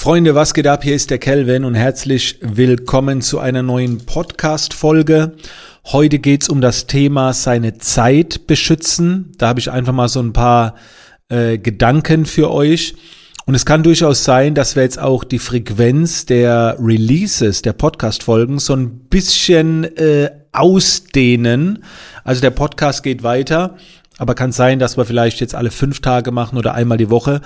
Freunde, was geht ab? Hier ist der Kelvin und herzlich willkommen zu einer neuen Podcast-Folge. Heute geht's um das Thema seine Zeit beschützen. Da habe ich einfach mal so ein paar äh, Gedanken für euch. Und es kann durchaus sein, dass wir jetzt auch die Frequenz der Releases, der Podcast-Folgen so ein bisschen äh, ausdehnen. Also der Podcast geht weiter, aber kann sein, dass wir vielleicht jetzt alle fünf Tage machen oder einmal die Woche.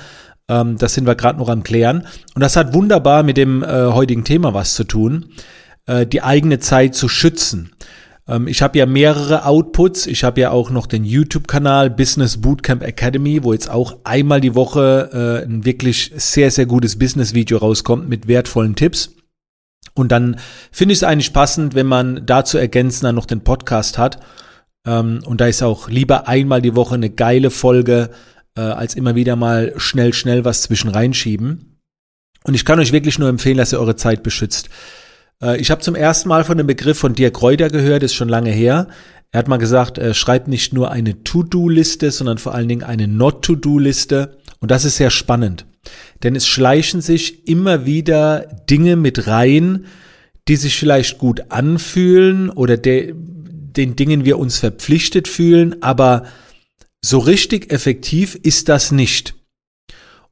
Ähm, das sind wir gerade noch am Klären. Und das hat wunderbar mit dem äh, heutigen Thema was zu tun, äh, die eigene Zeit zu schützen. Ähm, ich habe ja mehrere Outputs. Ich habe ja auch noch den YouTube-Kanal Business Bootcamp Academy, wo jetzt auch einmal die Woche äh, ein wirklich sehr, sehr gutes Business-Video rauskommt mit wertvollen Tipps. Und dann finde ich es eigentlich passend, wenn man dazu ergänzen dann noch den Podcast hat. Ähm, und da ist auch lieber einmal die Woche eine geile Folge äh, als immer wieder mal schnell, schnell was zwischen reinschieben. Und ich kann euch wirklich nur empfehlen, dass ihr eure Zeit beschützt. Äh, ich habe zum ersten Mal von dem Begriff von Dirk Reuter gehört, ist schon lange her. Er hat mal gesagt, äh, schreibt nicht nur eine To-Do-Liste, sondern vor allen Dingen eine Not-To-Do-Liste. Und das ist sehr spannend. Denn es schleichen sich immer wieder Dinge mit rein, die sich vielleicht gut anfühlen oder de, den Dingen wir uns verpflichtet fühlen, aber so richtig effektiv ist das nicht.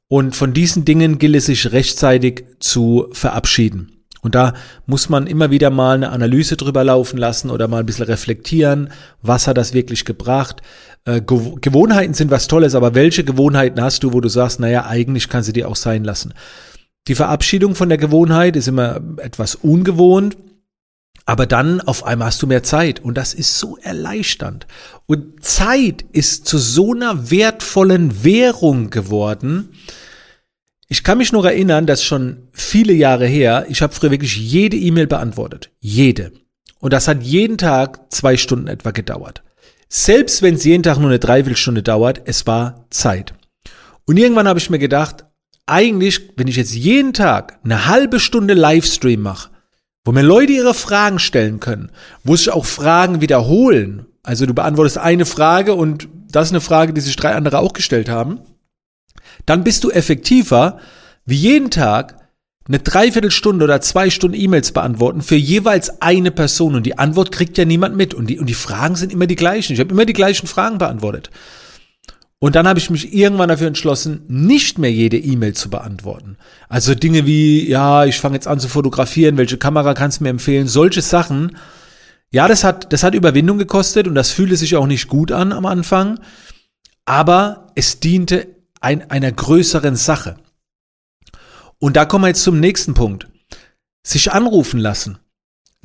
Und von diesen Dingen gilt es sich rechtzeitig zu verabschieden. Und da muss man immer wieder mal eine Analyse drüber laufen lassen oder mal ein bisschen reflektieren, was hat das wirklich gebracht. Äh, Gewohnheiten sind was Tolles, aber welche Gewohnheiten hast du, wo du sagst, naja, eigentlich kannst du die auch sein lassen. Die Verabschiedung von der Gewohnheit ist immer etwas ungewohnt. Aber dann auf einmal hast du mehr Zeit und das ist so erleichternd. Und Zeit ist zu so einer wertvollen Währung geworden. Ich kann mich noch erinnern, dass schon viele Jahre her, ich habe früher wirklich jede E-Mail beantwortet. Jede. Und das hat jeden Tag zwei Stunden etwa gedauert. Selbst wenn es jeden Tag nur eine Dreiviertelstunde dauert, es war Zeit. Und irgendwann habe ich mir gedacht, eigentlich, wenn ich jetzt jeden Tag eine halbe Stunde Livestream mache, wo mir Leute ihre Fragen stellen können, wo sich auch Fragen wiederholen. Also du beantwortest eine Frage und das ist eine Frage, die sich drei andere auch gestellt haben. Dann bist du effektiver, wie jeden Tag eine Dreiviertelstunde oder zwei Stunden E-Mails beantworten für jeweils eine Person und die Antwort kriegt ja niemand mit und die, und die Fragen sind immer die gleichen. Ich habe immer die gleichen Fragen beantwortet. Und dann habe ich mich irgendwann dafür entschlossen, nicht mehr jede E-Mail zu beantworten. Also Dinge wie, ja, ich fange jetzt an zu fotografieren, welche Kamera kannst du mir empfehlen, solche Sachen. Ja, das hat, das hat Überwindung gekostet und das fühlte sich auch nicht gut an am Anfang. Aber es diente ein, einer größeren Sache. Und da kommen wir jetzt zum nächsten Punkt. Sich anrufen lassen.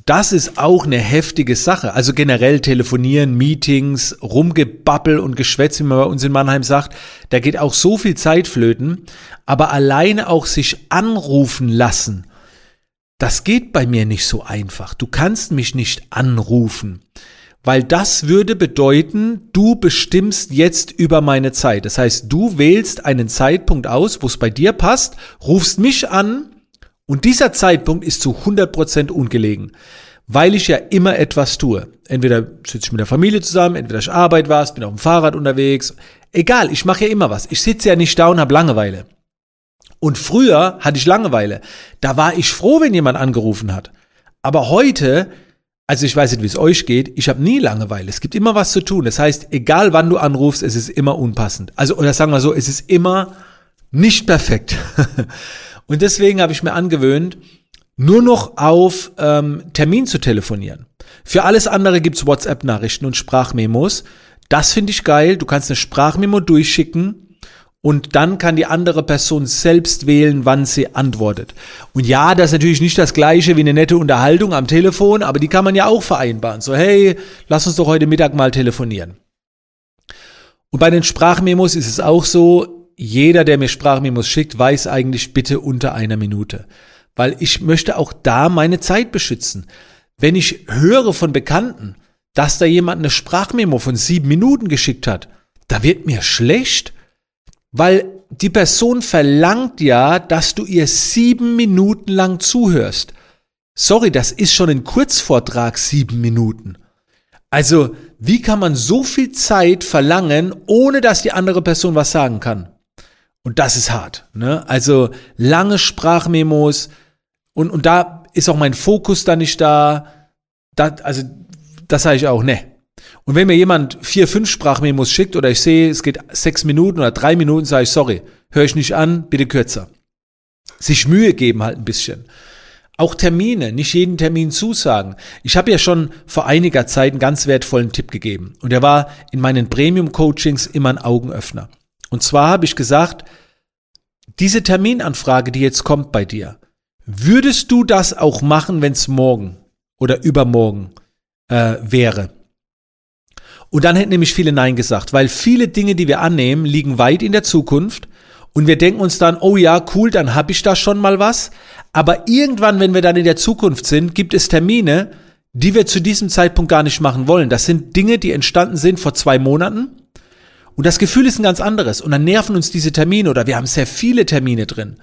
Das ist auch eine heftige Sache. Also generell telefonieren, Meetings, Rumgebabbel und Geschwätz, wie man bei uns in Mannheim sagt, da geht auch so viel Zeit flöten. Aber alleine auch sich anrufen lassen, das geht bei mir nicht so einfach. Du kannst mich nicht anrufen, weil das würde bedeuten, du bestimmst jetzt über meine Zeit. Das heißt, du wählst einen Zeitpunkt aus, wo es bei dir passt, rufst mich an und dieser Zeitpunkt ist zu 100% ungelegen, weil ich ja immer etwas tue. Entweder sitze ich mit der Familie zusammen, entweder ich arbeite was, bin auf dem Fahrrad unterwegs. Egal, ich mache ja immer was. Ich sitze ja nicht da und habe Langeweile. Und früher hatte ich Langeweile. Da war ich froh, wenn jemand angerufen hat. Aber heute, also ich weiß nicht, wie es euch geht, ich habe nie Langeweile. Es gibt immer was zu tun. Das heißt, egal wann du anrufst, es ist immer unpassend. Also, oder sagen wir so, es ist immer nicht perfekt. Und deswegen habe ich mir angewöhnt, nur noch auf ähm, Termin zu telefonieren. Für alles andere gibt's WhatsApp-Nachrichten und Sprachmemos. Das finde ich geil. Du kannst eine Sprachmemo durchschicken und dann kann die andere Person selbst wählen, wann sie antwortet. Und ja, das ist natürlich nicht das gleiche wie eine nette Unterhaltung am Telefon, aber die kann man ja auch vereinbaren. So, hey, lass uns doch heute Mittag mal telefonieren. Und bei den Sprachmemos ist es auch so, jeder, der mir Sprachmemos schickt, weiß eigentlich bitte unter einer Minute. Weil ich möchte auch da meine Zeit beschützen. Wenn ich höre von Bekannten, dass da jemand eine Sprachmemo von sieben Minuten geschickt hat, da wird mir schlecht, weil die Person verlangt ja, dass du ihr sieben Minuten lang zuhörst. Sorry, das ist schon ein Kurzvortrag, sieben Minuten. Also, wie kann man so viel Zeit verlangen, ohne dass die andere Person was sagen kann? Und das ist hart. Ne? Also lange Sprachmemos und, und da ist auch mein Fokus dann nicht da. da also das sage ich auch, ne. Und wenn mir jemand vier, fünf Sprachmemos schickt oder ich sehe, es geht sechs Minuten oder drei Minuten, sage ich, sorry, höre ich nicht an, bitte kürzer. Sich Mühe geben halt ein bisschen. Auch Termine, nicht jeden Termin zusagen. Ich habe ja schon vor einiger Zeit einen ganz wertvollen Tipp gegeben. Und der war in meinen Premium-Coachings immer ein Augenöffner. Und zwar habe ich gesagt, diese Terminanfrage, die jetzt kommt bei dir, würdest du das auch machen, wenn es morgen oder übermorgen äh, wäre? Und dann hätten nämlich viele Nein gesagt, weil viele Dinge, die wir annehmen, liegen weit in der Zukunft und wir denken uns dann, oh ja, cool, dann habe ich da schon mal was. Aber irgendwann, wenn wir dann in der Zukunft sind, gibt es Termine, die wir zu diesem Zeitpunkt gar nicht machen wollen. Das sind Dinge, die entstanden sind vor zwei Monaten. Und das Gefühl ist ein ganz anderes. Und dann nerven uns diese Termine oder wir haben sehr viele Termine drin.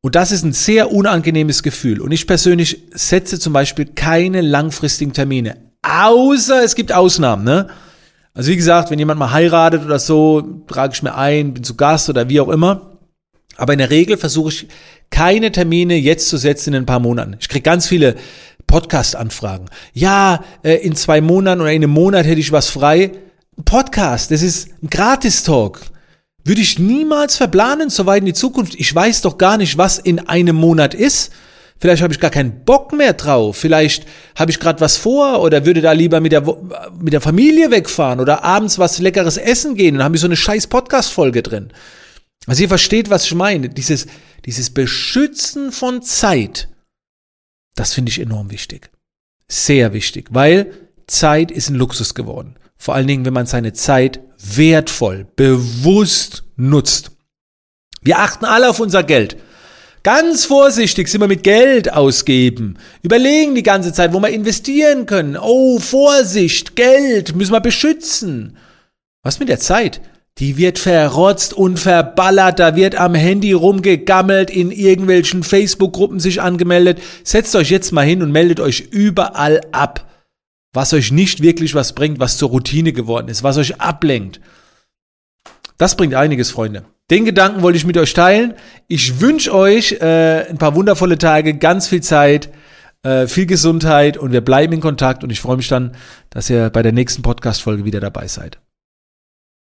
Und das ist ein sehr unangenehmes Gefühl. Und ich persönlich setze zum Beispiel keine langfristigen Termine. Außer es gibt Ausnahmen, ne? Also wie gesagt, wenn jemand mal heiratet oder so, trage ich mir ein, bin zu Gast oder wie auch immer. Aber in der Regel versuche ich keine Termine jetzt zu setzen in ein paar Monaten. Ich kriege ganz viele Podcast-Anfragen. Ja, äh, in zwei Monaten oder in einem Monat hätte ich was frei. Podcast, das ist ein Gratis-Talk. Würde ich niemals verplanen, so weit in die Zukunft. Ich weiß doch gar nicht, was in einem Monat ist. Vielleicht habe ich gar keinen Bock mehr drauf. Vielleicht habe ich gerade was vor oder würde da lieber mit der, mit der Familie wegfahren oder abends was leckeres essen gehen und habe ich so eine scheiß Podcast-Folge drin. Also ihr versteht, was ich meine. Dieses, dieses Beschützen von Zeit, das finde ich enorm wichtig. Sehr wichtig, weil Zeit ist ein Luxus geworden. Vor allen Dingen, wenn man seine Zeit wertvoll, bewusst nutzt. Wir achten alle auf unser Geld. Ganz vorsichtig sind wir mit Geld ausgeben. Überlegen die ganze Zeit, wo wir investieren können. Oh, Vorsicht, Geld müssen wir beschützen. Was mit der Zeit? Die wird verrotzt und verballert, da wird am Handy rumgegammelt, in irgendwelchen Facebook-Gruppen sich angemeldet. Setzt euch jetzt mal hin und meldet euch überall ab, was euch nicht wirklich was bringt, was zur Routine geworden ist, was euch ablenkt. Das bringt einiges, Freunde. Den Gedanken wollte ich mit euch teilen. Ich wünsche euch äh, ein paar wundervolle Tage, ganz viel Zeit, äh, viel Gesundheit und wir bleiben in Kontakt und ich freue mich dann, dass ihr bei der nächsten Podcast-Folge wieder dabei seid.